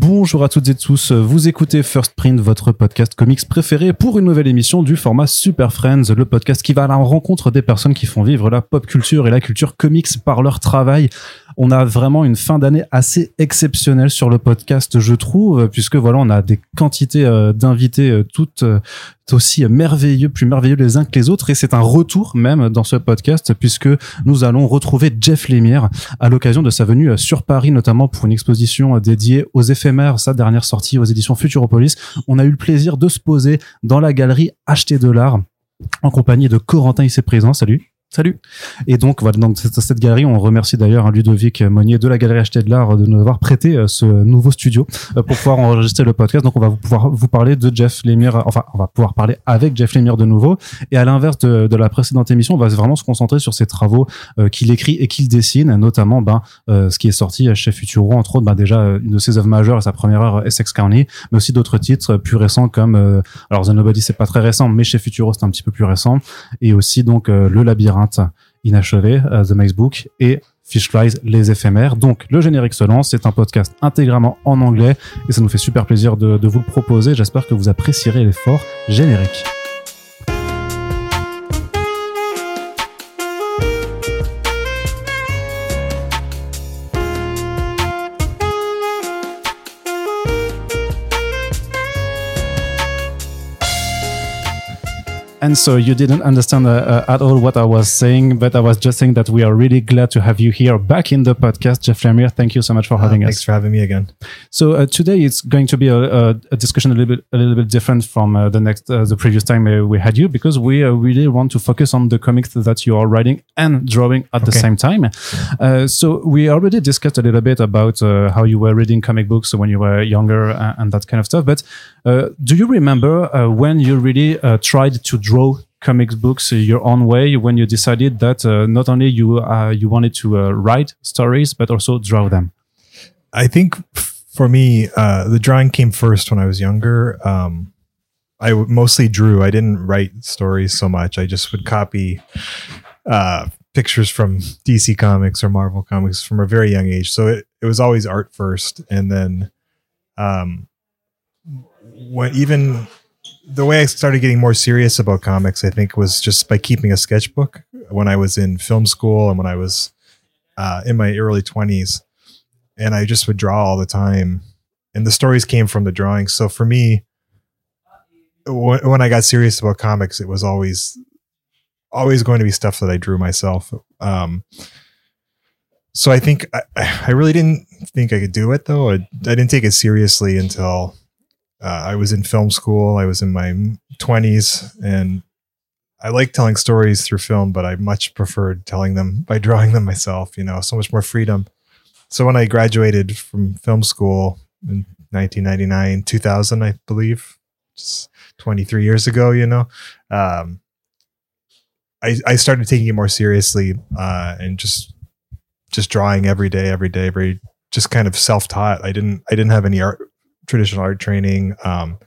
Bonjour à toutes et tous, vous écoutez First Print, votre podcast comics préféré pour une nouvelle émission du format Super Friends, le podcast qui va à la rencontre des personnes qui font vivre la pop culture et la culture comics par leur travail. On a vraiment une fin d'année assez exceptionnelle sur le podcast, je trouve, puisque voilà, on a des quantités euh, d'invités euh, toutes euh, aussi merveilleux, plus merveilleux les uns que les autres, et c'est un retour même dans ce podcast, puisque nous allons retrouver Jeff Lemire à l'occasion de sa venue sur Paris, notamment pour une exposition dédiée aux éphémères, sa dernière sortie aux éditions Futuropolis. On a eu le plaisir de se poser dans la galerie Acheter de l'art en compagnie de Corentin ici présent. Salut. Salut. Et donc, voilà, dans cette, cette galerie, on remercie d'ailleurs hein, Ludovic Monnier de la Galerie Acheter de l'Art de nous avoir prêté euh, ce nouveau studio euh, pour pouvoir enregistrer le podcast. Donc, on va pouvoir vous parler de Jeff Lemire, enfin, on va pouvoir parler avec Jeff Lemire de nouveau. Et à l'inverse de, la précédente émission, on va vraiment se concentrer sur ses travaux euh, qu'il écrit et qu'il dessine, notamment ben, ce qui est sorti chez Futuro, entre autres, ben, déjà une de ses œuvres majeures, sa première œuvre Essex County, mais aussi d'autres titres plus récents comme, alors The Nobody, c'est pas très récent, mais chez Futuro, c'est un petit peu plus récent. Et aussi, donc, Le Labyrinthe inachevé, uh, The Maze Book et Fish Flies, les éphémères. Donc, le générique se lance. C'est un podcast intégralement en anglais et ça nous fait super plaisir de, de vous le proposer. J'espère que vous apprécierez l'effort générique. And so you didn't understand uh, uh, at all what I was saying, but I was just saying that we are really glad to have you here back in the podcast, Jeff Lemire. Thank you so much for uh, having thanks us. Thanks for having me again. So uh, today it's going to be a, a, a, discussion a little bit a little bit different from uh, the next uh, the previous time we had you because we really want to focus on the comics that you are writing and drawing at okay. the same time. so we already discussed a little bit about how you were reading comic books when you were younger and that kind of stuff, but uh, do you remember uh, when you really uh, tried to draw comics books your own way when you decided that not only you you wanted to write stories but also draw them? I think for me, the drawing came first when I was younger. Um, I mostly drew. I didn't write stories so much. I just would copy uh, pictures from DC Comics or Marvel Comics from a very young age. So it, it was always art first, and then um, even the way I started getting more serious about comics, I think, was just by keeping a sketchbook when I was in film school and when I was uh, in my early 20s. And I just would draw all the time. And the stories came from the drawings. So for me, when, I got serious about comics, it was always always going to be stuff that I drew myself. Um, so I think I, I really didn't think I could do it though. I, I didn't take it seriously until uh, I was in film school. I was in my 20s and I like telling stories through film, but I much preferred telling them by drawing them myself, you know, so much more freedom. So when I graduated from film school in 1999, 2000, I believe, just 23 years ago, you know, um, I, I started taking it more seriously uh, and just just drawing every day, every day, every just kind of self taught. I didn't I didn't have any art traditional art training. Um,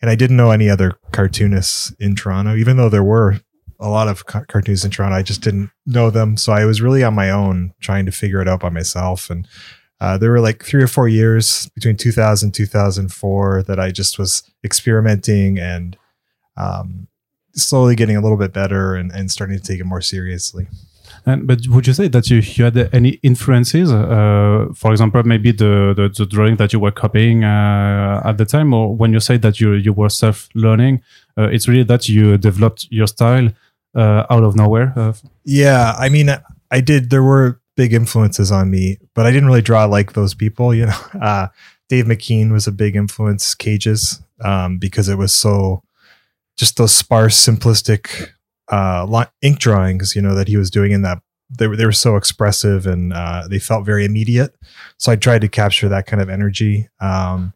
and I didn't know any other cartoonists in Toronto, even though there were a lot of ca- cartoonists in Toronto. I just didn't know them. So I was really on my own trying to figure it out by myself. And uh, there were like three or four years between 2000 2004 that I just was experimenting and um, slowly getting a little bit better and, and starting to take it more seriously. And, but would you say that you, you had any influences? Uh, for example, maybe the, the, the, drawing that you were copying uh, at the time, or when you say that you, you were self learning, uh, it's really that you developed your style uh, out of nowhere? Uh? yeah. I mean, I did. There were big influences on me, but I didn't really draw like those people, you know. Uh, Dave McKean was a big influence, Cages, um, because it was so just those sparse, simplistic uh, ink drawings, you know, that he was doing in that they were, they were so expressive and uh, they felt very immediate. So I tried to capture that kind of energy. Um,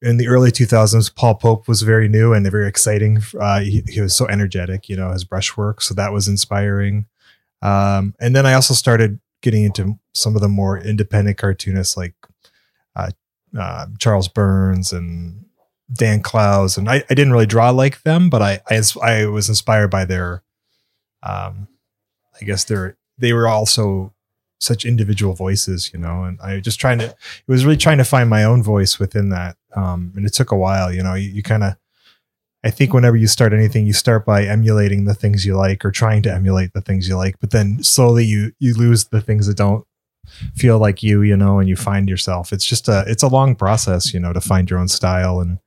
in the early 2000s, Paul Pope was very new and very exciting. Uh, he, he, was so energetic, you know, his brushwork. So that was inspiring. Um, and then I also started getting into some of the more independent cartoonists like uh, uh, Charles Burns and Dan Clowes, and I, I didn't really draw like them, but I, I, I was inspired by their, um, I guess their they were also such individual voices, you know, and I just trying to, it was really trying to find my own voice within that. Um, and it took a while, you know, you, you kind of, I think whenever you start anything, you start by emulating the things you like or trying to emulate the things you like, but then slowly you, you lose the things that don't feel like you, you know, and you find yourself. It's just a, it's a long process, you know, to find your own style and,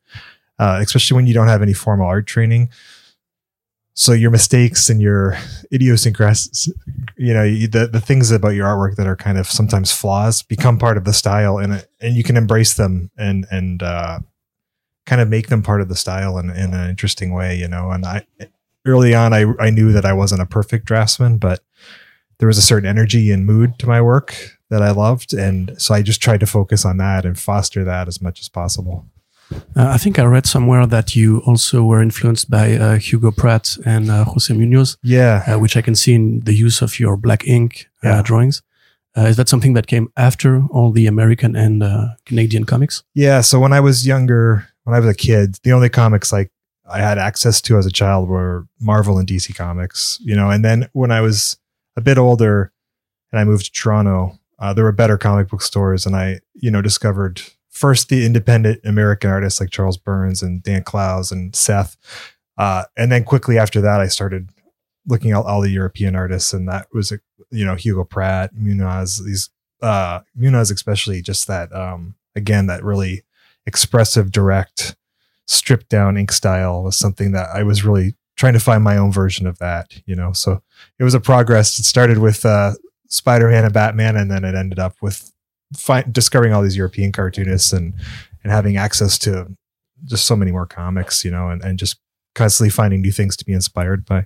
uh, especially when you don't have any formal art training. So your mistakes and your idiosyncrasies you know the, the things about your artwork that are kind of sometimes flaws become part of the style and and you can embrace them and and uh, kind of make them part of the style in, in an interesting way you know and i early on I, I knew that i wasn't a perfect draftsman but there was a certain energy and mood to my work that i loved. And so i just tried to focus on that and foster that as much as possible uh, I think I read somewhere that you also were influenced by uh, Hugo Pratt and uh, Jose Munoz. Yeah. Uh, which I can see in the use of your black ink uh, Yeah. drawings. Uh, is that something that came after all the American and Canadian comics? Yeah. So when I was younger, when I was a kid, the only comics like I had access to as a child were Marvel and DC comics, you know. And then when I was a bit older and I moved to Toronto, uh, there were better comic book stores, and I, you know, discovered first the independent American artists like Charles Burns and Dan Clowes and Seth, uh, and then quickly after that, I started looking at all the European artists, and that was, you know, Hugo Pratt, Munoz, these uh, especially, just that um, again that really expressive, direct, stripped down ink style was something that I was really trying to find my own version of that, you know. So it was a progress. It started with uh, Spider Man and Batman, and then it ended up with fi- discovering all these European cartoonists and and having access to just so many more comics, you know, and, and just constantly finding new things to be inspired by.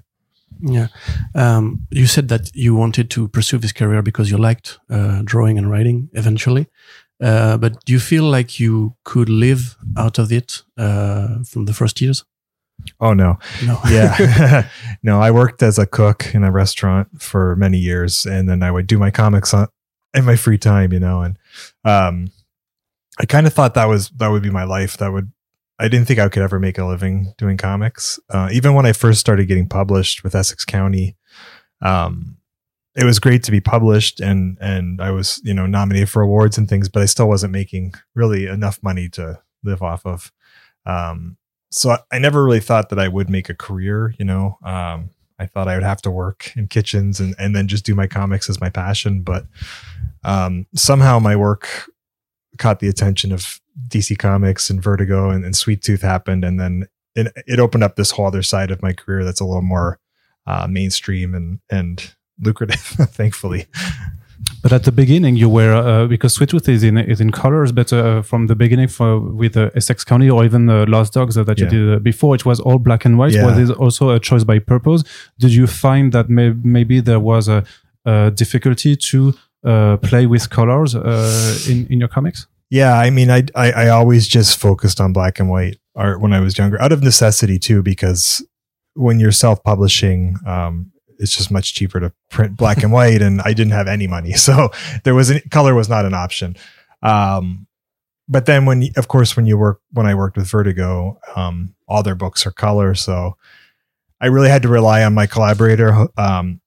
Yeah. Um, you said that you wanted to pursue this career because you liked uh, drawing and writing eventually. Uh, but do you feel like you could live out of it uh, from the first years? Oh no, No. yeah, no. I worked as a cook in a restaurant for many years, and then I would do my comics on in my free time, you know. And um, I kind of thought that was that would be my life. That would I didn't think I could ever make a living doing comics. Uh, even when I first started getting published with Essex County, um, it was great to be published, and and I was you know nominated for awards and things, but I still wasn't making really enough money to live off of. Um, so I, I never really thought that I would make a career, you know. Um, I thought I would have to work in kitchens and, and then just do my comics as my passion. But um, somehow my work caught the attention of DC Comics and Vertigo and, and Sweet Tooth happened. And then it, it opened up this whole other side of my career that's a little more uh, mainstream and, and lucrative, thankfully. But at the beginning, you were uh, because Sweet Tooth is in is in colors, but uh, from the beginning, for with uh, Essex County or even uh, Lost Dogs uh, that you Yeah. did uh, before, it was all black and white. Yeah. Was it also a choice by purpose? Did you find that may- maybe there was a, a difficulty to uh, play with colors uh, in in your comics? Yeah, I mean, I, I I always just focused on black and white art when I was younger, out of necessity too, because when you're self-publishing, um, it's just much cheaper to print black and white, and I didn't have any money, so there was an, color was not an option. Um, but then when, of course, when you work when I worked with Vertigo, um, all their books are color, so I really had to rely on my collaborator, um,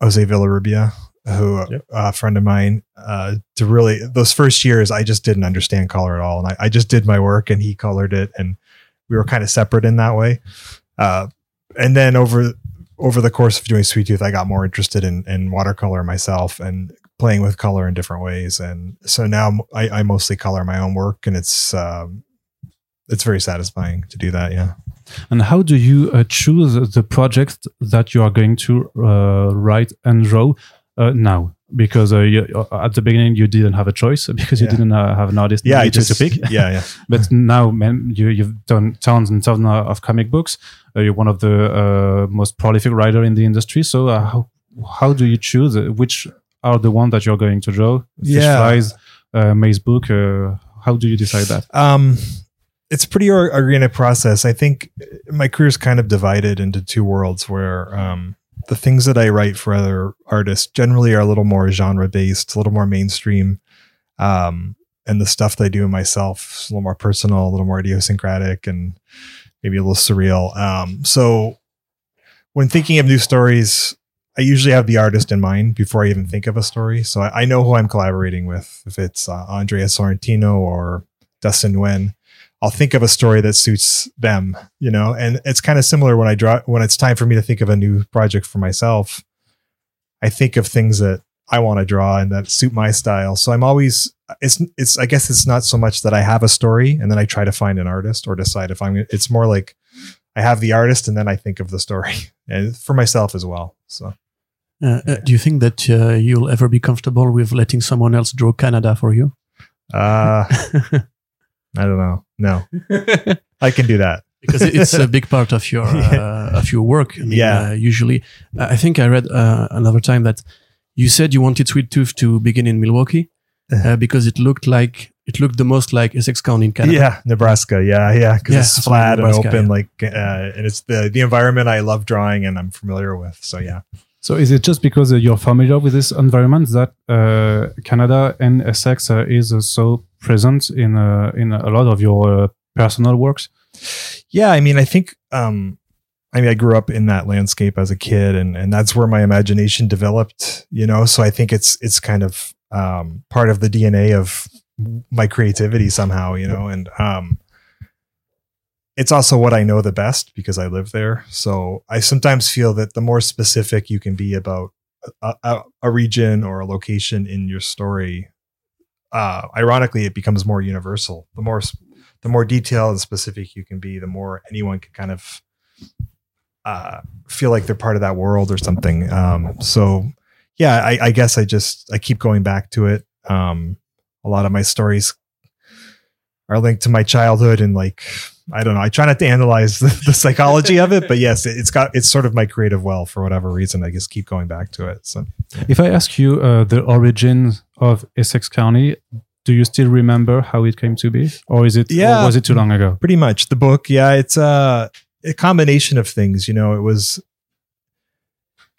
Jose Villarrubia, who Yep. a friend of mine, uh, to really those first years, I just didn't understand color at all, and I, I just did my work, and he colored it, and we were kind of separate in that way. Uh, and then over over the course of doing Sweet Tooth, I got more interested in in watercolor myself and playing with color in different ways, and so now I, I mostly color my own work, and it's um, it's very satisfying to do that. Yeah. And how do you uh, choose the project that you are going to uh, write and draw uh, now? Because uh, you, uh, at the beginning you didn't have a choice because you Yeah. didn't uh, have an artist Yeah, just to pick. Yeah, yeah. but now, man, you, you've done tons and tons of comic books. Uh, you're one of the uh, most prolific writer in the industry. So uh, how how do you choose which are the one that you're going to draw? Fish Yeah. Flies, uh, Maze Book. Uh, how do you decide that? Um, it's a pretty or- organic process. I think my career is kind of divided into two worlds where um, the things that I write for other artists generally are a little more genre based, a little more mainstream. Um, and the stuff that I do myself is a little more personal, a little more idiosyncratic, and maybe a little surreal. Um, so when thinking of new stories, I usually have the artist in mind before I even think of a story. So I, I know who I'm collaborating with. If it's uh, Andrea Sorrentino or Dustin Nguyen, I'll think of a story that suits them, you know. And it's kind of similar when I draw when it's time for me to think of a new project for myself. I think of things that I want to draw and that suit my style. So I'm always it's it's I guess it's not so much that I have a story and then I try to find an artist or decide if I'm it's more like I have the artist and then I think of the story and for myself as well. So Uh, uh, do you think that uh, you'll ever be comfortable with letting someone else draw Canada for you? uh I don't know. No. I can do that. because it's a big part of your Yeah. uh, of your work. I mean, Yeah. Uh, usually, I think I read uh, another time that you said you wanted Sweet Tooth to begin in Milwaukee uh, because it looked like it looked the most like Essex County in Canada. Yeah, Nebraska. Yeah, yeah, because Yeah, it's that's flat and open, yeah. like, uh, and it's the the environment I love drawing and I'm familiar with. So yeah, So is it just because uh, you're familiar with this environment that uh, Canada and Essex uh, is uh, so present in uh, in a lot of your uh, personal works? yeah. I mean, I think, um, I mean, I grew up in that landscape as a kid, and and that's where my imagination developed. You know, so I think it's it's kind of um, part of the DNA of my creativity somehow. You know, and um, it's also what I know the best because I live there. So I sometimes feel that the more specific you can be about a, a, a region or a location in your story, uh, ironically, it becomes more universal. The more the more detailed and specific you can be, the more anyone can kind of uh, feel like they're part of that world or something. Um, so yeah, I, I guess I just I keep going back to it. Um, a lot of my stories are linked to my childhood and like I don't know. I try not to analyze the, the psychology of it, but yes, it, it's got it's sort of my creative well for whatever reason. I just keep going back to it. So If I ask you uh, the origin of Essex County, do you still remember how it came to be, or is it? or Yeah. was it too long ago? pretty much the book, yeah, it's a, a combination of things. You know, it was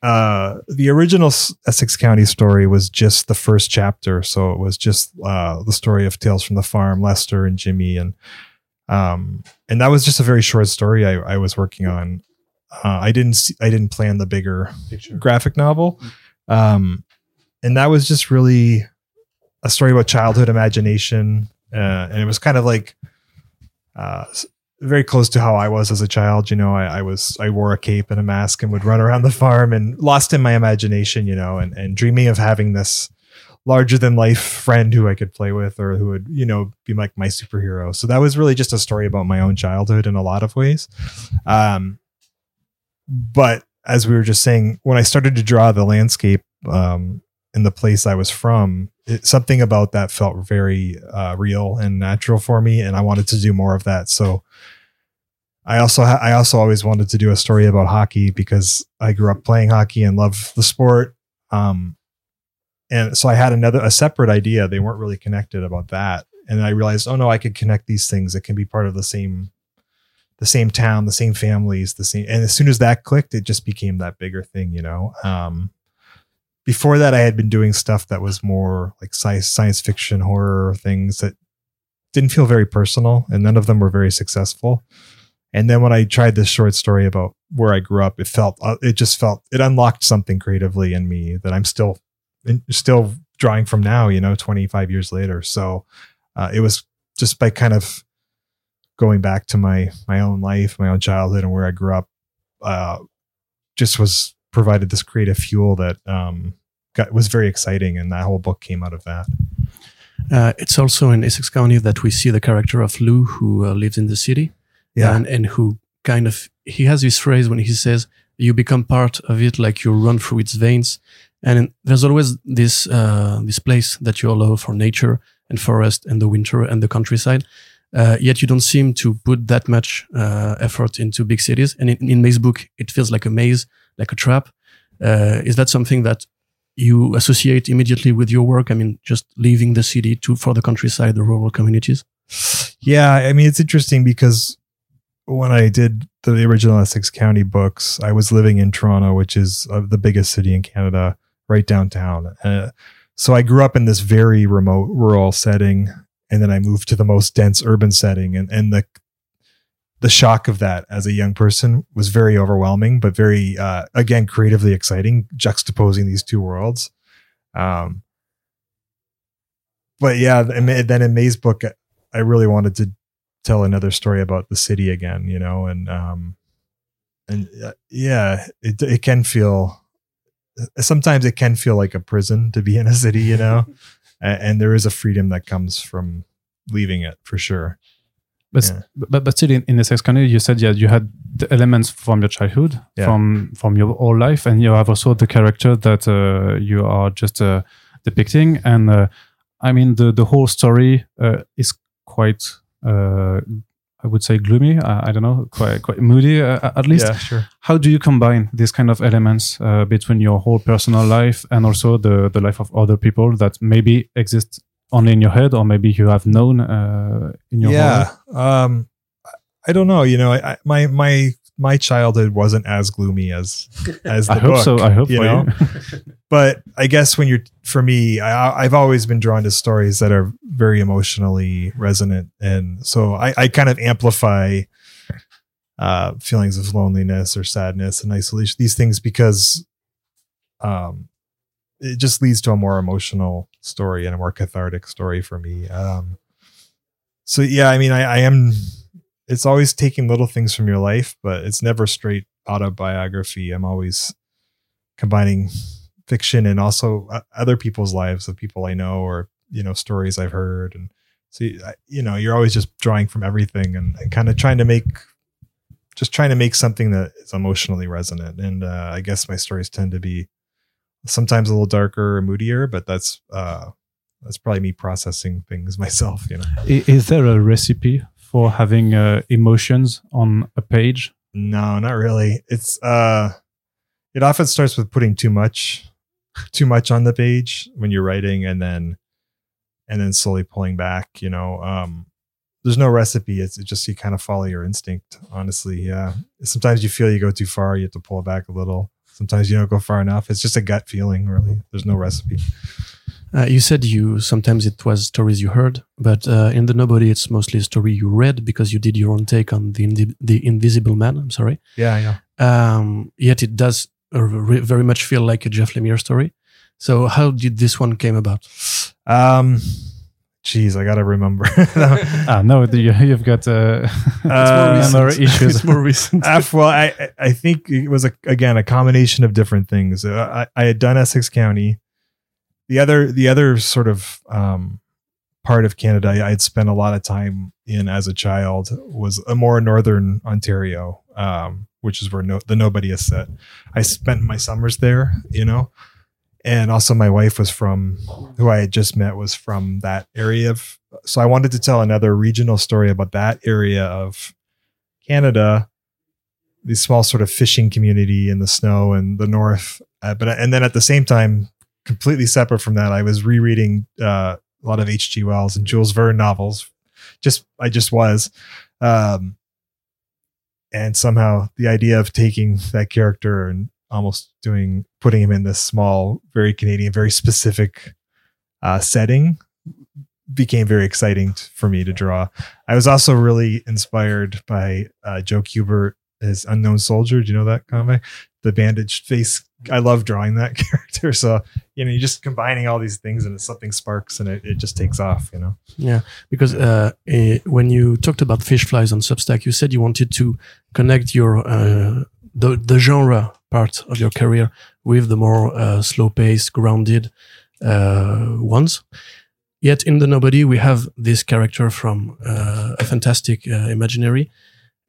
uh, the original Essex County story was just the first chapter, so it was just uh, the story of Tales from the Farm, Lester and Jimmy, and um, and that was just a very short story I, I was working on. Uh, I didn't see, I didn't plan the bigger graphic novel, um, and that was just really a story about childhood imagination, uh, and it was kind of like uh, very close to how I was as a child. You know, I, I was I wore a cape and a mask and would run around the farm and lost in my imagination. You know, and and dreaming of having this larger than life friend who I could play with or who would you know be like my superhero. So that was really just a story about my own childhood in a lot of ways. Um, but as we were just saying, when I started to draw the landscape um, in the place I was from, it, something about that felt very uh, real and natural for me, and I wanted to do more of that. So I also ha- I also always wanted to do a story about hockey because I grew up playing hockey and love the sport. Um, and so I had another a separate idea. They weren't really connected about that, and I realized, oh no, I could connect these things. It can be part of the same the same town, the same families, the same. And as soon as that clicked, it just became that bigger thing, you know. Um, before that, I had been doing stuff that was more like science, science fiction, horror things that didn't feel very personal, and none of them were very successful. And then when I tried this short story about where I grew up, it felt, uh, it just felt, it unlocked something creatively in me that I'm still, still drawing from now, you know, 25 years later. So uh, it was just by kind of going back to my my own life, my own childhood, and where I grew up, uh, just was provided this creative fuel that um, got, was very exciting, and that whole book came out of that. Uh, it's also in Essex County that we see the character of Lou, who uh, lives in the city, and and who kind of he has this phrase when he says, "You become part of it, like you run through its veins." And there's always this uh, this place that you allow for nature and forest and the winter and the countryside. Uh, yet you don't seem to put that much uh, effort into big cities. And in, in Maze book, it feels like a maze, like a trap. Uh, is that something that you associate immediately with your work? I mean, just leaving the city to for the countryside, the rural communities. Yeah, I mean it's interesting because when I did the original Essex County books, I was living in Toronto, which is uh, the biggest city in Canada, right downtown. Uh, so I grew up in this very remote rural setting, and then I moved to the most dense urban setting, and and the the shock of that as a young person was very overwhelming, but very uh, again creatively exciting, juxtaposing these two worlds. Um, but yeah, then in Maze book, I really wanted to tell another story about the city again, you know, and um, and uh, yeah, it it can feel sometimes it can feel like a prison to be in a city, you know, and, and there is a freedom that comes from leaving it for sure. But Yeah. but but still, in, in Essex County, you said yeah, you had the elements from your childhood, Yeah. from from your whole life, and you have also the character that uh, you are just uh, depicting. And uh, I mean, the the whole story uh, is quite, uh, I would say, gloomy. I, I don't know, quite quite moody uh, at least. yeah, sure. How do you combine these kind of elements uh, between your whole personal life and also the the life of other people that maybe exist only in your head, or maybe you have known uh, in your whole yeah um i don't know you know I, I my my my childhood wasn't as gloomy as as the I hope book, so. I hope you for know you. but i guess when you're for me I, i've always been drawn to stories that are very emotionally resonant and so i i kind of amplify uh feelings of loneliness or sadness and isolation these things because um it just leads to a more emotional story and a more cathartic story for me. Um so yeah i mean i, I am it's always taking little things from your life but it's never straight autobiography. I'm always combining fiction and also uh, other people's lives of people i know or you know stories i've heard. And so you- know you're always just drawing from everything and, and kind of trying to make just trying to make something that is emotionally resonant. And uh, i guess my stories tend to be sometimes a little darker or moodier but that's uh that's probably me processing things myself you know Is there a recipe for having uh, emotions on a page? No, not really. It's uh it often starts with putting too much too much on the page when you're writing and then and then slowly pulling back, you know. Um there's no recipe. It's, it's just you kind of follow your instinct, honestly. Yeah. Sometimes you feel you go too far, you have to pull it back a little. Sometimes you don't go far enough. It's just a gut feeling, really. There's no recipe. Uh, you said you sometimes it was stories you heard, but uh, in the Nobody, it's mostly a story you read because you did your own take on the Indi- the Invisible Man. I'm sorry. Yeah, yeah. Um, yet it does very much feel like a Jeff Lemire story. So how did this one came about? Um geez, I gotta remember. Ah, no, you, you've got uh, Uh, memory issues. more recent. Well, I I- I think it was a, again a combination of different things. Uh, I, I had done Essex County. The other the other sort of um, part of Canada I had spent a lot of time in as a child was a more northern Ontario, um, which is where no, the Nobody is set. I spent my summers there, you know, and also my wife was from who I had just met was from that area of. So I wanted to tell another regional story about that area of Canada this small sort of fishing community in the snow and the north. Uh, but and then at the same time, completely separate from that, I was rereading uh, a lot of H.G. Wells and Jules Verne novels. Just I just was, um, and somehow the idea of taking that character and almost doing putting him in this small, very Canadian, very specific uh, setting became very exciting t- for me to draw. I was also really inspired by uh, Joe Kubert as Unknown Soldier. Do you know that comic? The bandaged face. I love drawing that character. So, you know, you're just combining all these things and something sparks and it, it just takes off, you know? Yeah, because uh, eh, when you talked about fish flies on Substack, you said you wanted to connect your uh, the the genre part of your career with the more uh, slow paced, grounded uh, ones. Yet in the Nobody, we have this character from uh, a fantastic uh, imaginary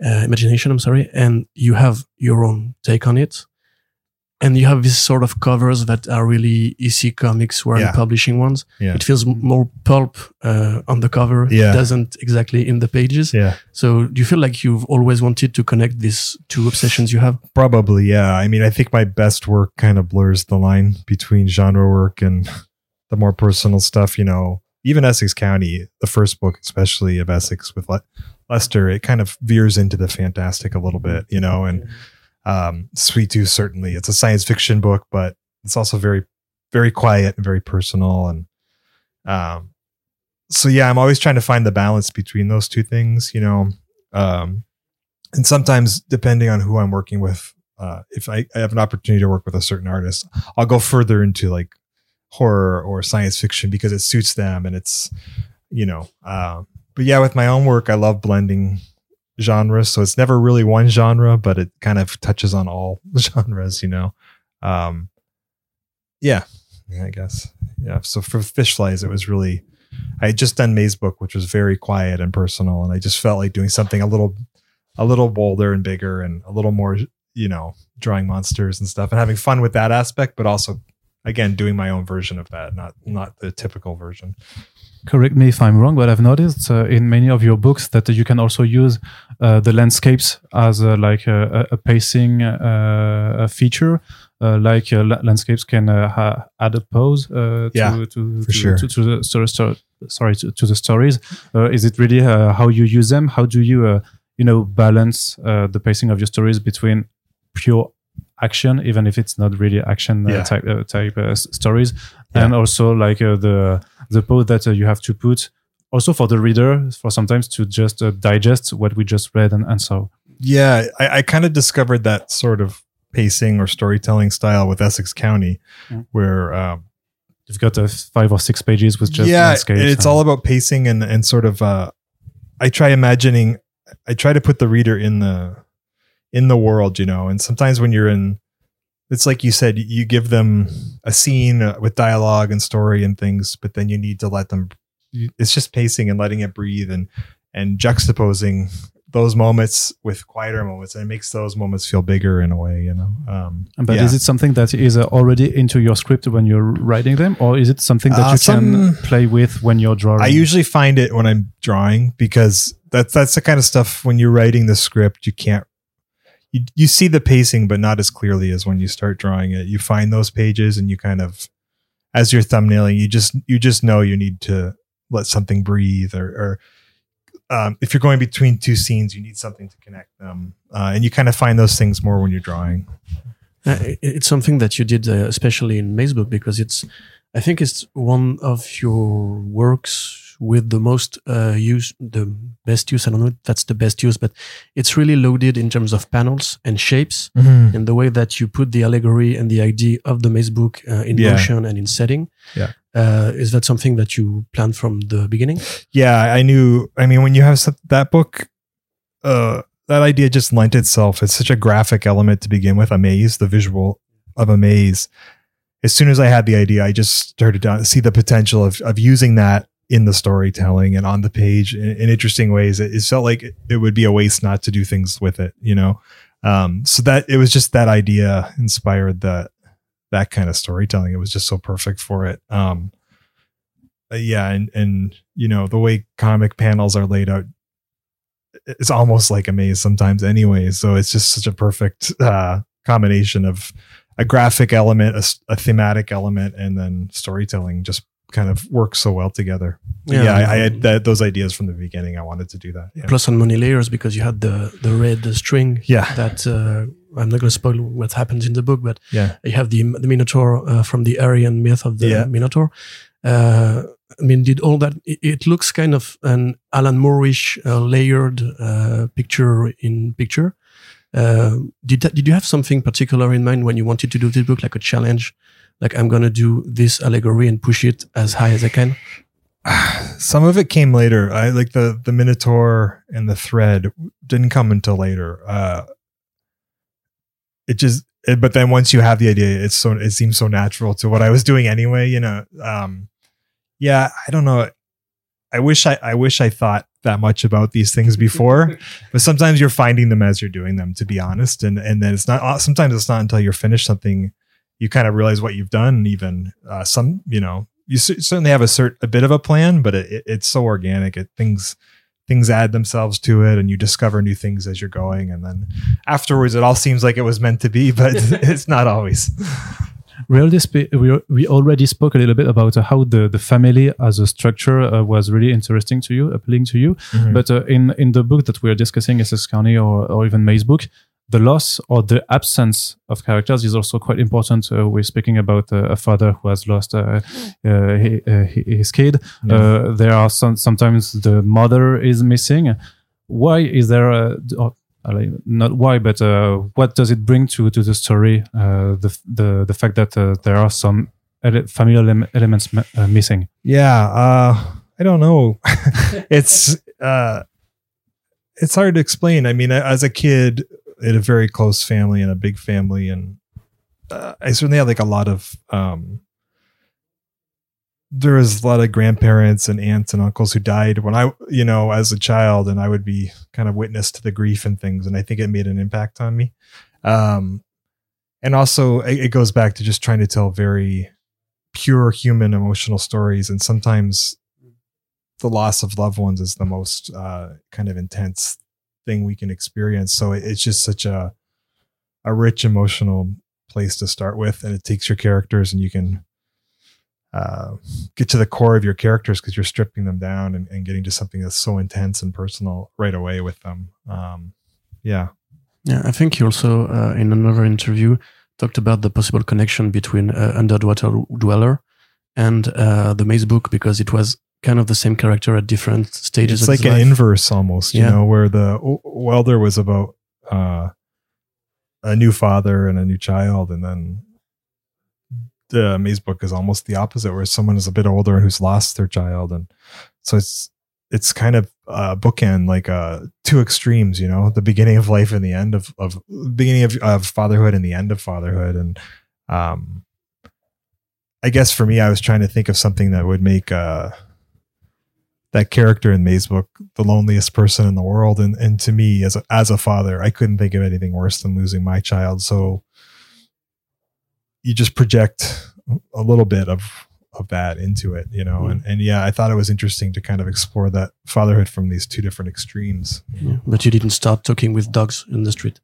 uh, imagination. I'm sorry, and you have your own take on it. And you have this sort of covers that are really EC Comics were Yeah. publishing ones. Yeah. It feels more pulp uh, on the cover. Yeah. It doesn't exactly in the pages. Yeah. So do you feel like you've always wanted to connect these two obsessions you have? Probably, yeah. I mean, I think my best work kind of blurs the line between genre work and the more personal stuff. You know, even Essex County, the first book, especially of Essex with Le- Lester, it kind of veers into the fantastic a little bit, you know, and um, Sweet Tooth, certainly. It's a science fiction book, but it's also very, very quiet and very personal. And um, so, yeah, I'm always trying to find the balance between those two things, you know. Um, and sometimes depending on who I'm working with, uh, if I, I have an opportunity to work with a certain artist, I'll go further into like horror or science fiction because it suits them and it's, you know, uh, but yeah, with my own work, I love blending genres. So it's never really one genre, but it kind of touches on all genres, you know. Um, yeah, yeah, I guess. Yeah. So for Fish Flies, it was really, I had just done Maze Book, which was very quiet and personal. And I just felt like doing something a little, a little bolder and bigger and a little more, you know, drawing monsters and stuff and having fun with that aspect, but also, again, doing my own version of that, not, not the typical version correct me if I'm wrong, but I've noticed uh, in many of your books that you can also use uh, the landscapes as uh, like a, a pacing uh, a feature. Uh, like uh, landscapes can add a pose to, yeah, to, for to, sure. to, to the story, story sorry to, to, the stories. is it really how you use them? How do you you know balance the pacing of your stories between pure action, even if it's not really action Yeah. type type stories, Yeah. and also like the the pose that uh, you have to put also for the reader for sometimes to just uh, digest what we just read and, and saw Yeah, I, I kind of discovered that sort of pacing or storytelling style with Essex County, Mm. where um, you've got uh, five or six pages with just yeah, it's all about pacing and and sort of. Uh, I try imagining. I try to put the reader in the in the world, you know. And sometimes when you're in, it's like you said, you give them a scene uh, with dialogue and story and things, but then you need to let them. It's just pacing and letting it breathe and and juxtaposing those moments with quieter moments, and it makes those moments feel bigger in a way, you know. Um, but yeah. is it something that is uh, already into your script when you're writing them or is it something that Uh, you some- can play with when you're drawing I usually find it when I'm drawing because that's that's the kind of stuff when you're writing the script you can't you you see the pacing but not as clearly as when you start drawing it. You find those pages and you kind of as you're thumbnailing you just you just know you need to let something breathe or, or um, if you're going between two scenes you need something to connect them uh, and you kind of find those things more when you're drawing. Uh, it's something that you did, uh, especially in Maze book, because it's, I think it's one of your works with the most uh, use, the best use. I don't know if that's the best use, but it's really loaded in terms of panels and shapes and the way that you put the allegory and the idea of the Maze book uh, in Yeah. motion and in setting. Yeah. Uh, is that something that you planned from the beginning? yeah i knew i mean when you have that book uh that idea just lent itself it's such a graphic element to begin with a maze the visual of a maze as soon as i had the idea i just started to see the potential of, of using that in the storytelling and on the page in, in interesting ways. It, it felt like it, would be a waste not to do things with it you know? Um so that it was just that idea inspired that that kind of storytelling. It was just so perfect for it. Um yeah and and you know the way comic panels are laid out it's almost like a maze sometimes anyway. So it's just such a perfect uh combination of a graphic element a thematic element and then storytelling just kind of works so well together yeah, I, I had that, those ideas from the beginning i wanted to do that yeah Plus on many layers because you had the the red string yeah that uh, I'm not going to spoil what happens in the book, but yeah you have the the Minotaur uh, from the Ariadne myth of the Yeah. Minotaur. Uh, I mean, did all that? It, it looks kind of an Alan Moore-ish uh, layered uh, picture in picture. Uh, did that, did you have something particular in mind when you wanted to do this book, like a challenge? Like I'm gonna do this allegory and push it as high as I can. some of it came later. I like the the minotaur and the thread didn't come until later. Uh it just it, but then once you have the idea it's so it seems so natural to what i was doing anyway you know? Um yeah i don't know. I wish i i wish i thought that much about these things before but sometimes you're finding them as you're doing them to be honest and and then it's not sometimes it's not until you're finished something you kind of realize what you've done even uh, some you know you cer- certainly have a cert a bit of a plan but it, it, it's so organic it things things add themselves to it and you discover new things as you're going and then afterwards it all seems like it was meant to be but it's not always Really, spe- we, we already spoke a little bit about uh, how the, the family as a structure uh, was really interesting to you, appealing to you. But uh, in in the book that we are discussing, Essex County or, or even Maze book, the loss or the absence of characters is also quite important. Uh, we're speaking about uh, a father who has lost uh, uh, hi- uh, hi- his kid. Uh, there are some sometimes the mother is missing. Why is there? A, uh, not why, but uh, what does it bring to to the story? Uh, the the the fact that uh, there are some ele- familiar ele- elements m- uh, missing. Yeah, uh, I don't know. it's uh, it's hard to explain. I mean, as a kid, in a very close family and a big family, and uh, I certainly had like a lot of. Um, there was a lot of grandparents and aunts and uncles who died when I, you know, as a child, and I would be kind of witness to the grief and things, and I think it made an impact on me. Um, and also, it, it goes back to just trying to tell very pure human emotional stories, and sometimes the loss of loved ones is the most uh, kind of intense thing we can experience. So it, it's just such a a rich emotional place to start with, and it takes your characters, and you can uh, get to the core of your characters because you're stripping them down and, and, getting to something that's so intense and personal right away with them. Um, yeah. Yeah, I think you also uh, in another interview talked about the possible connection between uh, Underwater Welder and uh, the Maze book because it was kind of the same character at different stages. It's like an life. inverse almost, you yeah. know, where the Welder was about uh, a new father and a new child, and then the Maze book is almost the opposite, where someone is a bit older and who's lost their child, and so it's it's kind of a bookend, like uh, two extremes, you know, the beginning of life and the end of of beginning of, of fatherhood and the end of fatherhood, and um, I guess for me, I was trying to think of something that would make uh that character in Maze book the loneliest person in the world, and and to me as a, as a father, I couldn't think of anything worse than losing my child. So you just project a little bit of of that into it, you know. Mm. And and yeah, I thought it was interesting to kind of explore that fatherhood from these two different extremes. Yeah. But you didn't start talking with dogs in the street.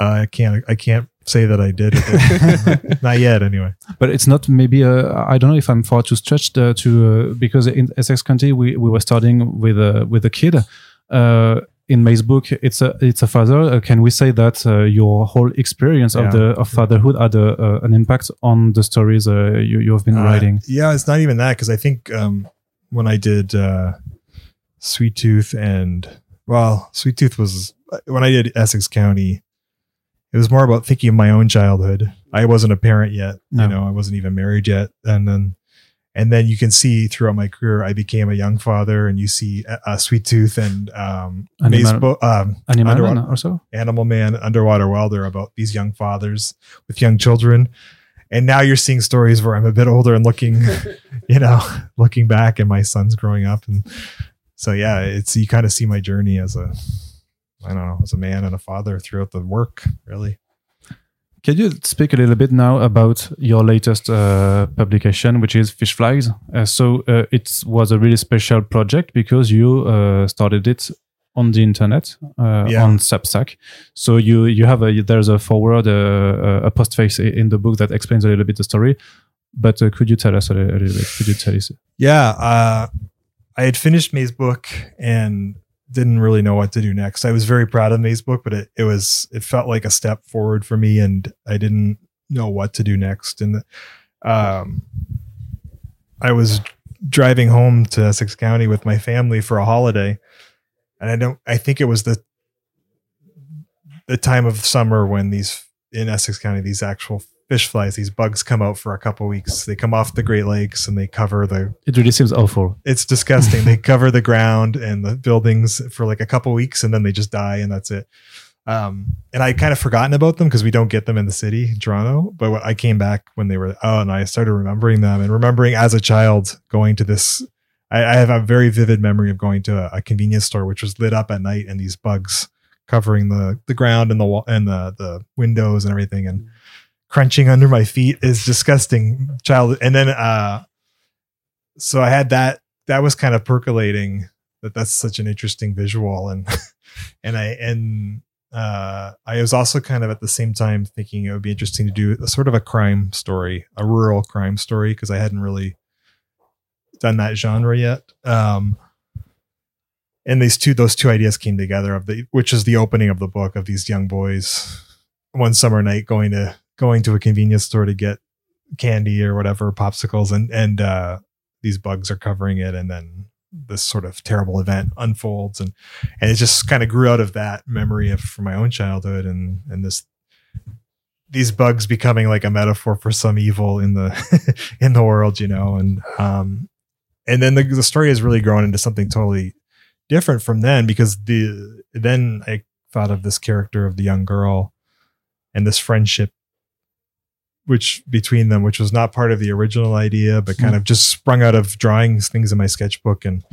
Uh, I can't. I can't say that I did. not yet, anyway. But it's not maybe. Uh, I don't know if I'm far too stretched uh, to uh, because in Essex County we, we were starting with a with a kid. Uh, in Maze book, it's a it's a father. Uh, can we say that uh, your whole experience yeah. of the of fatherhood had a, uh, an impact on the stories uh, you you have been uh, writing? Yeah, it's not even that because I think um, when I did Sweet Tooth and well, Sweet Tooth was when I did Essex County. It was more about thinking of my own childhood. I wasn't a parent yet. No. You know, I wasn't even married yet, and then and then you can see throughout my career, I became a young father, and you see a, uh, Sweet Tooth and um, Animal, um, Animal Man or so, Animal Man, Underwater Welder about these young fathers with young children, and now you're seeing stories where I'm a bit older and looking, you know, looking back, and my son's growing up, and so yeah, it's you kind of see my journey as a, I don't know, as a man and a father throughout the work, really. Can you speak a little bit now about your latest uh, publication, which is Fish Flies? Uh, so uh, it was a really special project because you uh, started it on the internet uh, yeah. on Substack. So you you have a there's a forward uh, a postface in the book that explains a little bit the story. But could you tell us a little, a little bit? Could you tell us? Yeah, I had finished Maze book and didn't really know what to do next. I was very proud of Maze book, but it, it was it felt like a step forward for me, and I didn't know what to do next. And um, I was driving home to Essex County with my family for a holiday, and I don't. I think it was the the time of summer when these in Essex County these actual fish flies, these bugs come out for a couple weeks. They come off the Great Lakes and they cover the. It really seems awful. It's disgusting. they cover the ground and the buildings for like a couple weeks and then they just die and that's it. Um, and I kind of forgotten about them because we don't get them in the city, Toronto. But I came back when they were oh, and I started remembering them and remembering as a child going to this. I, I have a very vivid memory of going to a, a, convenience store which was lit up at night and these bugs covering the the ground and the wall and the the windows and everything and crunching under my feet is disgusting child and then uh so i had that that was kind of percolating that that's such an interesting visual and and i and uh i was also kind of at the same time thinking it would be interesting to do a sort of a crime story a rural crime story because i hadn't really done that genre yet um and these two those two ideas came together of the which is the opening of the book of these young boys one summer night going to going to a convenience store to get candy or whatever popsicles and and uh, these bugs are covering it and then this sort of terrible event unfolds and and it just kind of grew out of that memory of from my own childhood and and this these bugs becoming like a metaphor for some evil in the in the world you know and um and then the, the story has really grown into something totally different from then because the then i thought of this character of the young girl and this friendship which between them which was not part of the original idea but kind of just sprung out of drawing things in my sketchbook. And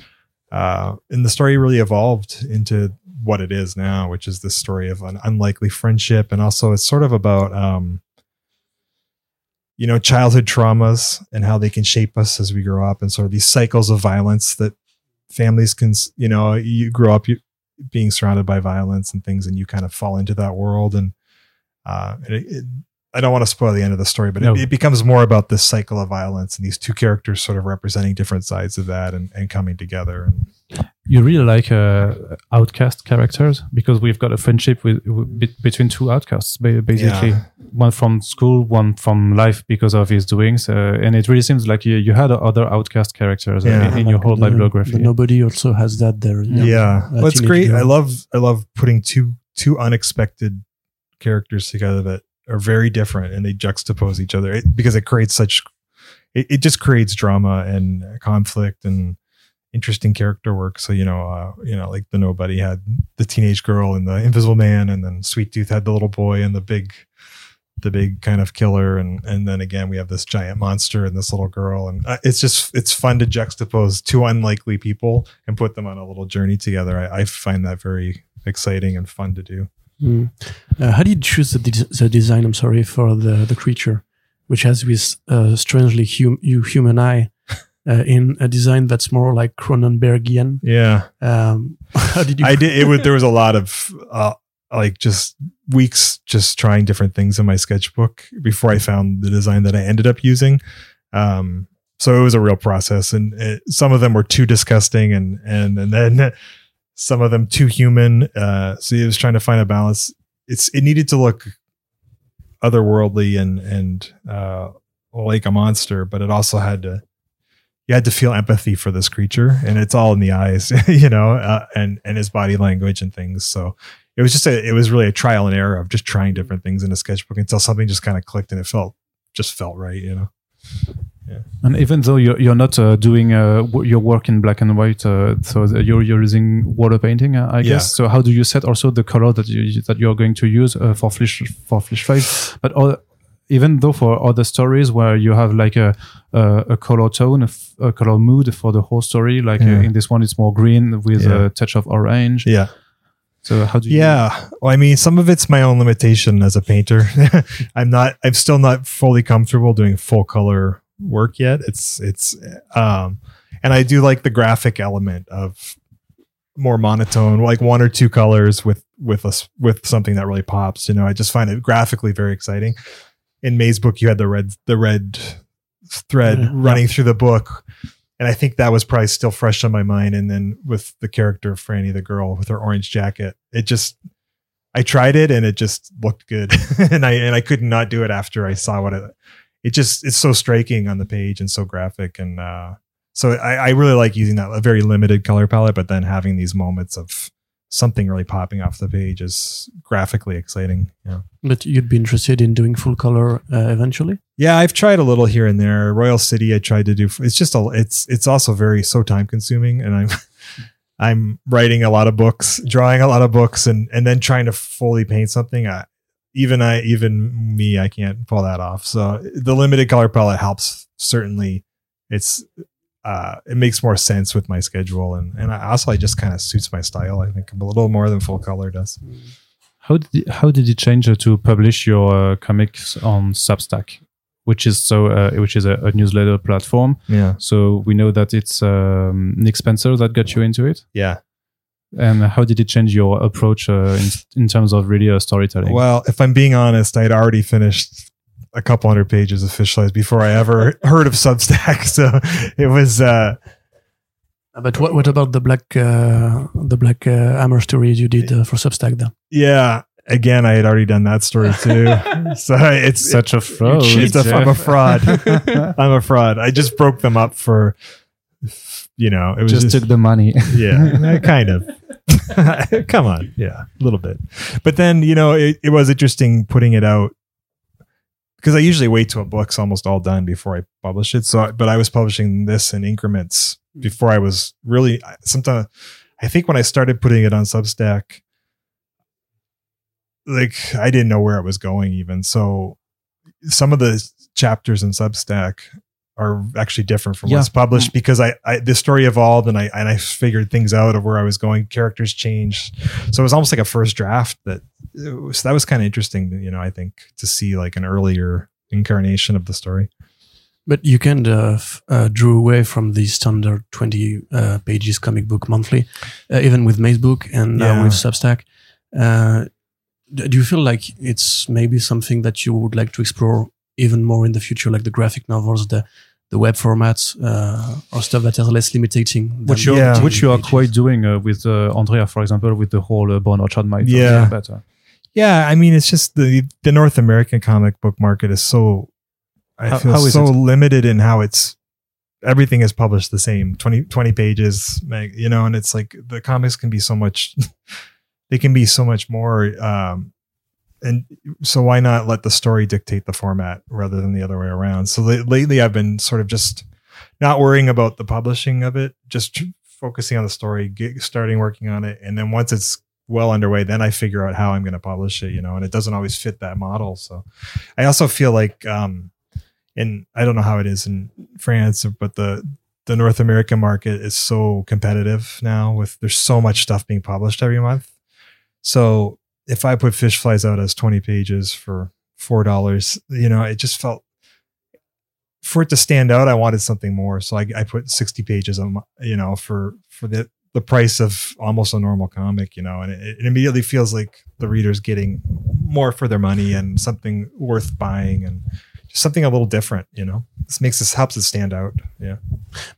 uh and the story really evolved into what it is now which is this story of an unlikely friendship. And also it's sort of about um you know childhood traumas and how they can shape us as we grow up and sort of these cycles of violence that families can you know you grow up you, being surrounded by violence and things and you kind of fall into that world. And uh and it, it, i don't want to spoil the end of the story but No. it, it becomes more about this cycle of violence and these two characters sort of representing different sides of that and, and coming together and You really like uh, outcast characters because we've got a friendship with, with between two outcasts, basically. Yeah. One from school, one from life because of his doings, uh, and it really seems like you, you had other outcast characters Yeah. in, in your whole the, bibliography. The nobody also has that there. yeah, a well, it's great girl. i love i love putting two two unexpected characters together that are very different and they juxtapose each other. Because it creates such it, it just creates drama and conflict and interesting character work. So you know uh you know like the nobody had the teenage girl and the invisible man and then sweet tooth had the little boy and the big the big kind of killer. And and then again we have this giant monster and this little girl. And uh, it's just it's fun to juxtapose two unlikely people and put them on a little journey together. I, I find that very exciting and fun to do Mm. Uh, how did you choose the, de- the design? I'm sorry for the the creature, which has this uh, strangely hum- you human eye uh, in a design that's more like Cronenbergian. yeah Um, how did you? i did it would there was a lot of uh like just weeks just trying different things in my sketchbook before i found the design that i ended up using um so it was a real process and it, some of them were too disgusting and and and then some of them too human uh so he was trying to find a balance. It's it needed to look otherworldly and and uh like a monster but it also had to you had to feel empathy for this creature and it's all in the eyes you know uh, and and his body language and things. So it was just a it was really a trial and error of just trying different things in a sketchbook until something just kind of clicked and it felt just felt right you know And even though you're, you're not uh, doing uh, w- your work in black and white, uh, so you're, you're using water painting, uh, I Yeah. guess. So how do you set also the color that you that you're going to use uh, for flesh for flesh face? But all, even though for other stories where you have like a a, a color tone, a, f- a color mood for the whole story, like Yeah. uh, in this one it's more green with Yeah. a touch of orange. yeah So how do you? Yeah. Well, I mean, some of it's my own limitation as a painter. I'm not, I'm still not fully comfortable doing full color work yet. It's, it's, um, and I do like the graphic element of more monotone, like one or two colors with, with us, with something that really pops. You know, I just find it graphically very exciting. In Maze book, you had the red, the red thread Yeah. running through the book. And I think that was probably still fresh on my mind. And then with the character of Franny, the girl with her orange jacket, it just, I tried it and it just looked good. and I, and I could not do it after I saw what it, it just, it's so striking on the page and so graphic. And, uh, so I, I really like using that a very limited color palette, but then having these moments of something really popping off the page is graphically exciting. Yeah. but you'd be interested in doing full color uh, eventually. Yeah, I've tried a little here and there. Royal City, I tried to do. It's just a. It's it's also very so time consuming, and I'm I'm writing a lot of books, drawing a lot of books, and and then trying to fully paint something. I, even I, even me, I can't pull that off. So the limited color palette helps. Certainly, it's uh, it makes more sense with my schedule, and and I, also it just kind of suits my style. I think a little more than full color does. How did it, how did you change to publish your uh, comics on Substack, which is so uh, which is a, a newsletter platform? Yeah, So we know that it's um, Nick Spencer that got you into it. yeah. And how did it change your approach uh, in, in terms of really uh, storytelling? Well, if I'm being honest, I had already finished a couple hundred pages of Fish Flies before I ever heard of Substack. So it was, uh, Uh, But what, what about the black uh, the black uh, hammer stories you did uh, for Substack? Then yeah. Again, I had already done that story too. so it's Such a fraud. it's a, I'm a fraud. I'm a fraud. I just broke them up for you know, it was just, just, took the money. yeah, kind of. Come on, yeah, a little bit. But then you know, it, it was interesting putting it out because I usually wait till a book's almost all done before I publish it. So, but I was publishing this in increments hmm. before I was really. Sometimes I think when I started putting it on Substack, like I didn't know where it was going even. So some of the chapters in Substack are actually different from Yeah. what's published because I, I the story evolved and I and I figured things out of where I was going. Characters changed, so it was almost like a first draft. That was, that was kind of interesting, you know. I think to see like an earlier incarnation of the story. But you kind of uh, drew away from the standard 20 uh, pages comic book monthly, uh, even with Maze book and Yeah. with Substack. Uh, do you feel like it's maybe something that you would like to explore even more in the future, like the graphic novels, the the web formats, uh, or stuff that are less limiting? which you Yeah. are, which you are pages? quite doing uh, with uh, Andrea, for example, with the whole uh, Bone Orchard Myth. Yeah. better. Yeah, I mean, it's just the the North American comic book market is so I How- feel how is so it? limited in how it's everything is published the same 20, 20 pages, you know, and it's like the comics can be so much they can be so much more um and so why not let the story dictate the format rather than the other way around? So la- lately i've been sort of just not worrying about the publishing of it just focusing on the story get, starting working on it. And then once it's well underway then i figure out how i'm going to publish it you know and it doesn't always fit that model. So i also feel like um and i don't know how it is in france but the the north american market is so competitive now with there's so much stuff being published every month. So if I put fish flies out as 20 pages for four dollars, you know, it just felt for it to stand out, I wanted something more. So I, I put 60 pages on, you know, for for the the price of almost a normal comic, you know, and it, it immediately feels like the reader's getting more for their money and something worth buying and just something a little different, you know. This makes this helps it stand out. Yeah.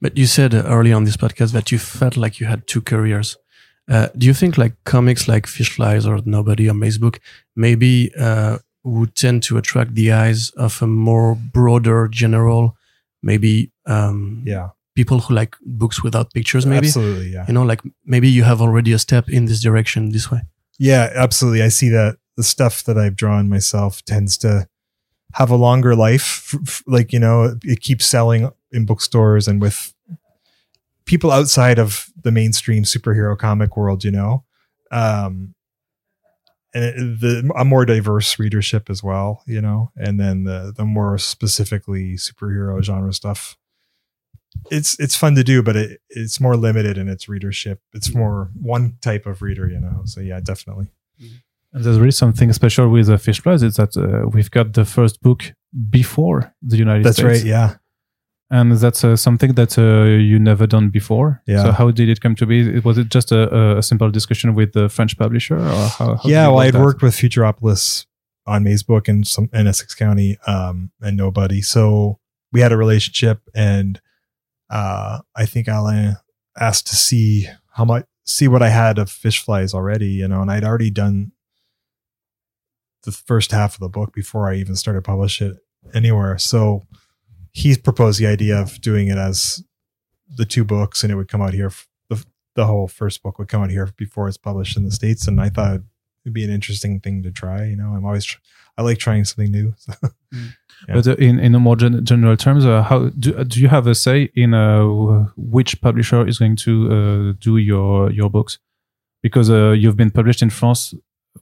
But you said early on this podcast that you felt like you had two careers. Uh, do you think like comics like Fish Flies or Nobody or Maze book maybe uh, would tend to attract the eyes of a more broader general, maybe um, Yeah. people who like books without pictures, maybe? Absolutely. Yeah. You know, like maybe you have already a step in this direction this way. Yeah, absolutely. I see that the stuff that I've drawn myself tends to have a longer life. Like, you know, it keeps selling in bookstores and with people outside of the mainstream superhero comic world, you know. Um, and it, the a more diverse readership as well, you know, and then the the more specifically superhero genre stuff. It's it's fun to do, but it, it's more limited in its readership. It's more one type of reader, you know. So yeah, definitely. And there's really something special with uh, Fish Flies is that uh, we've got the first book before the United That's States. right. Yeah. And that's uh, something that uh, you never done before. Yeah. So how did it come to be? Was it just a, a- simple discussion with the French publisher, or how? how yeah. Well, I'd that? worked with Futuropolis on Maze Book and some in Essex County, um, and nobody. So we had a relationship, and uh, I think Alain asked to see how much, see what I had of fish flies already, you know, and I'd already done the first half of the book before I even started publish it anywhere. So he proposed the idea of doing it as the two books, and it would come out here. The, the whole first book would come out here before it's published in the states, and I thought it'd be an interesting thing to try. You know, I'm always tr- I like trying something new. Yeah. But uh, in in a more gen- general terms, uh, how do uh, do you have a say in uh, which publisher is going to uh, do your your books? Because uh, you've been published in France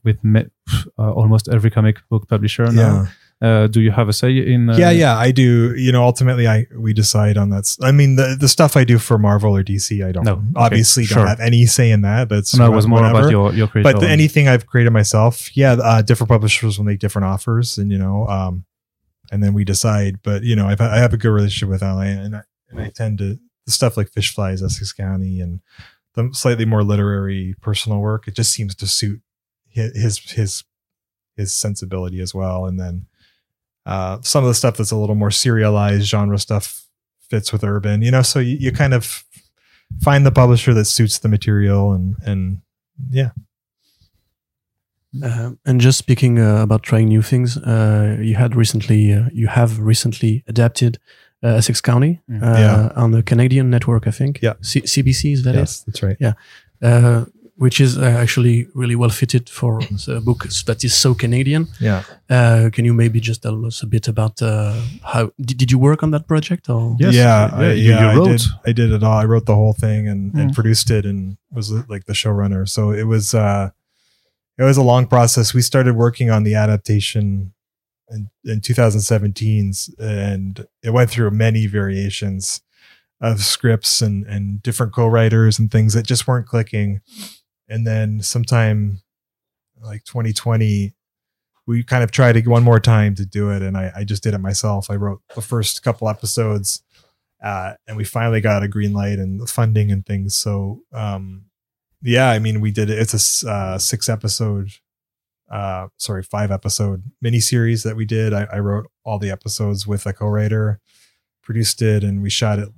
with me- uh, almost every comic book publisher now. Uh, do you have a say in? Uh, yeah, yeah, I do. You know, ultimately, I we decide on that. I mean, the the stuff I do for Marvel or DC, I don't No, okay, obviously sure. don't have any say in that. That's No, it was more whatever. about your your creator. but the, anything I've created myself, yeah, uh, different publishers will make different offers, and you know, um, and then we decide. But you know, I've, I have a good relationship with Alain, and I, and I tend to the stuff like Fish Flies, Essex County, and the slightly more literary, personal work. It just seems to suit his his, his sensibility as well. And then uh, some of the stuff that's a little more serialized genre stuff fits with urban, you know. So you, you kind of find the publisher that suits the material, and and yeah. Uh, and just speaking uh, about trying new things, uh, you had recently, uh, you have recently adapted uh, Essex County Mm. uh, Yeah. on the Canadian network, I think. Yeah. C- CBC is that it? yes, that's right. Yeah. Uh, which is uh, actually really well fitted for a book that is so Canadian. Yeah. Uh, can you maybe just tell us a bit about uh, how did, did you work on that project or Yes. yeah, Yeah, I, you- yeah, you I wrote. did. I did it all. I wrote the whole thing and, and Mm. produced it and was like the showrunner. So it was uh, it was a long process. We started working on the adaptation in, in 2017s, and it went through many variations of scripts and and different co-writers and things that just weren't clicking. And then sometime like 2020 we kind of tried it one more time to do it and I, I just did it myself. I wrote the first couple episodes uh, and we finally got a green light and the funding and things. So um, yeah i mean we did it. It's a uh, six episode uh, sorry five episode miniseries that we did. I, I wrote all the episodes with a co-writer produced it and we shot it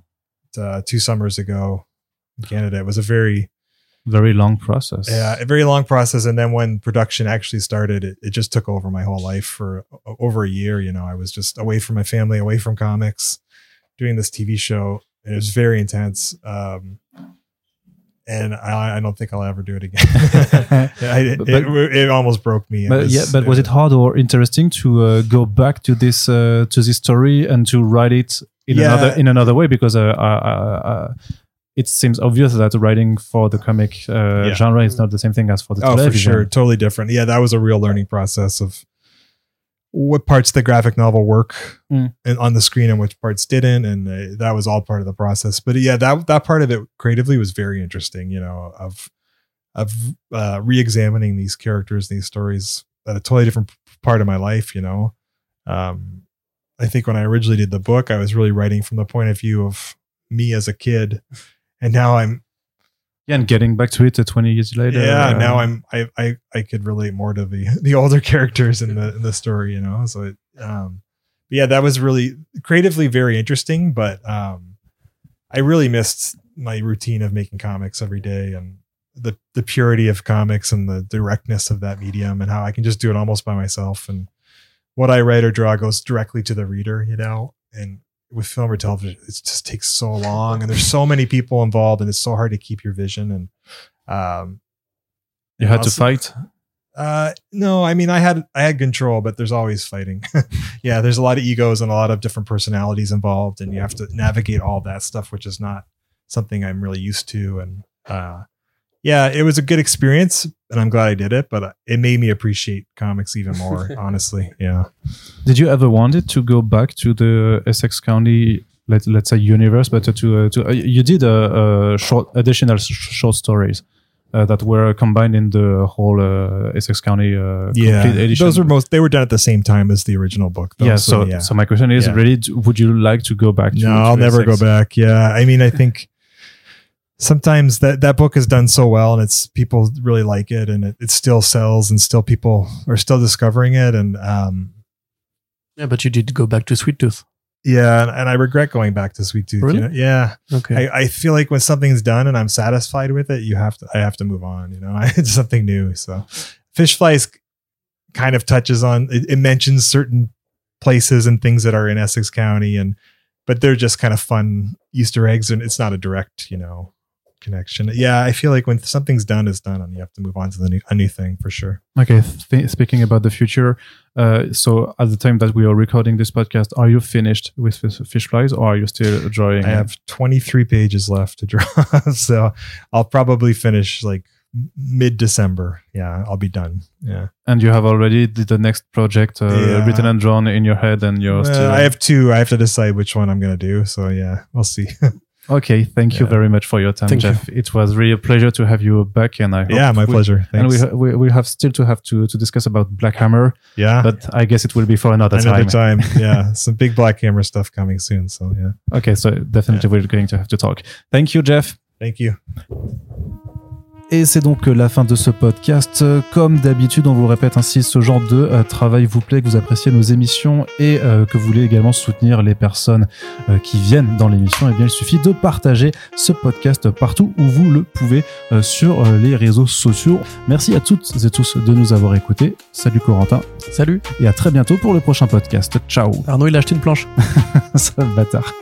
uh, two summers ago in canada. It was a very Very long process. yeah, a very long process. And then when production actually started, it, it just took over my whole life for over a year. You know, I was just away from my family, away from comics, doing this TV show. It was very intense. Um, and I, I don't think I'll ever do it again. I, it, But- it, it almost broke me. It but yeah, but was it hard or interesting to uh, go back to this uh, to this story and to write it in Yeah. another in another way? Because uh, it seems obvious that writing for the comic uh, Yeah. genre is not the same thing as for the Oh, for sure. Totally different. Yeah, that was a real learning process of what parts of the graphic novel work Mm. and on the screen and which parts didn't. And uh, that was all part of the process. But yeah, that, that part of it creatively was very interesting, you know, of, of uh, re-examining these characters, these stories at a totally different part of my life, you know. Um, I think when I originally did the book, I was really writing from the point of view of me as a kid. And now I'm Yeah, and getting back to it uh, 20 years later. yeah uh, now i'm I, I i could relate more to the the older characters in the in the story you know so it, um but yeah that was really creatively very interesting but um i really missed my routine of making comics every day and the the purity of comics and the directness of that medium and how i can just do it almost by myself and what i write or draw goes directly to the reader you know and with film or television it just takes so long and there's so many people involved and it's so hard to keep your vision and um You had to fight. uh, no, I mean, I had I had control, but there's always fighting. yeah, there's a lot of egos and a lot of different personalities involved, and you have to navigate all that stuff, which is not something I'm really used to. And uh, yeah, it was a good experience, and I'm glad I did it. But it made me appreciate comics even more, honestly. Yeah. Did you ever wanted to go back to the Essex County, let, let's say universe, but to, uh, to uh, you did a, a short additional sh- short stories uh, that were combined in the whole uh, Essex County uh, Yeah, edition. those were most. They were done at the same time as the original book. Though, yeah. So, yeah. so my question is, Yeah. really, would you like to go back? to no, to I'll never go back. Yeah, I mean, I think sometimes that that book is done so well, and it's people really like it, and it, it still sells, and still people are still discovering it, and um, Yeah, but you did go back to Sweet Tooth. yeah, and, and I regret going back to Sweet Tooth. you Really? know? Yeah, Okay. I, I feel like when something's done and I'm satisfied with it, you have to I have to move on. You know, it's something new. So, Fish Flies kind of touches on it, it mentions certain places and things that are in Essex County, and but they're just kind of fun Easter eggs, and it's not a direct, you know, connection. Yeah, I feel like when something's done, it's done, and you have to move on to the new a new thing for sure. Okay. Th- speaking about the future, uh, so at the time that we are recording this podcast, are you finished with fish, fish flies, or are you still drawing? I have 23 pages left to draw, so I'll probably finish like mid December. Yeah, I'll be done. Yeah. and you have already the next project uh, Yeah. written and drawn in your head, and you're Uh, still. I have two. I have to decide which one I'm going to do. So yeah, we'll see. Okay, thank you very much for your time, Thank you. Jeff. It was really a pleasure to have you back, and I hope yeah, my we- pleasure. And we, we we have still to have to to discuss about Black Hammer, yeah, but I guess it will be for another, another time. time. yeah, some big Black Hammer stuff coming soon. So yeah, Okay, so definitely we're going to have to talk. Thank you, Jeff. thank you. Et c'est donc la fin de ce podcast. Comme d'habitude, on vous le répète ainsi, ce genre de euh, travail vous plaît, que vous appréciez nos émissions et euh, que vous voulez également soutenir les personnes euh, qui viennent dans l'émission, eh bien, il suffit de partager ce podcast partout où vous le pouvez euh, sur euh, les réseaux sociaux. Merci à toutes et tous de nous avoir écoutés. Salut Corentin Salut. et à très bientôt pour le prochain podcast. Ciao. Arnaud, il a acheté une planche. Ça, bâtard.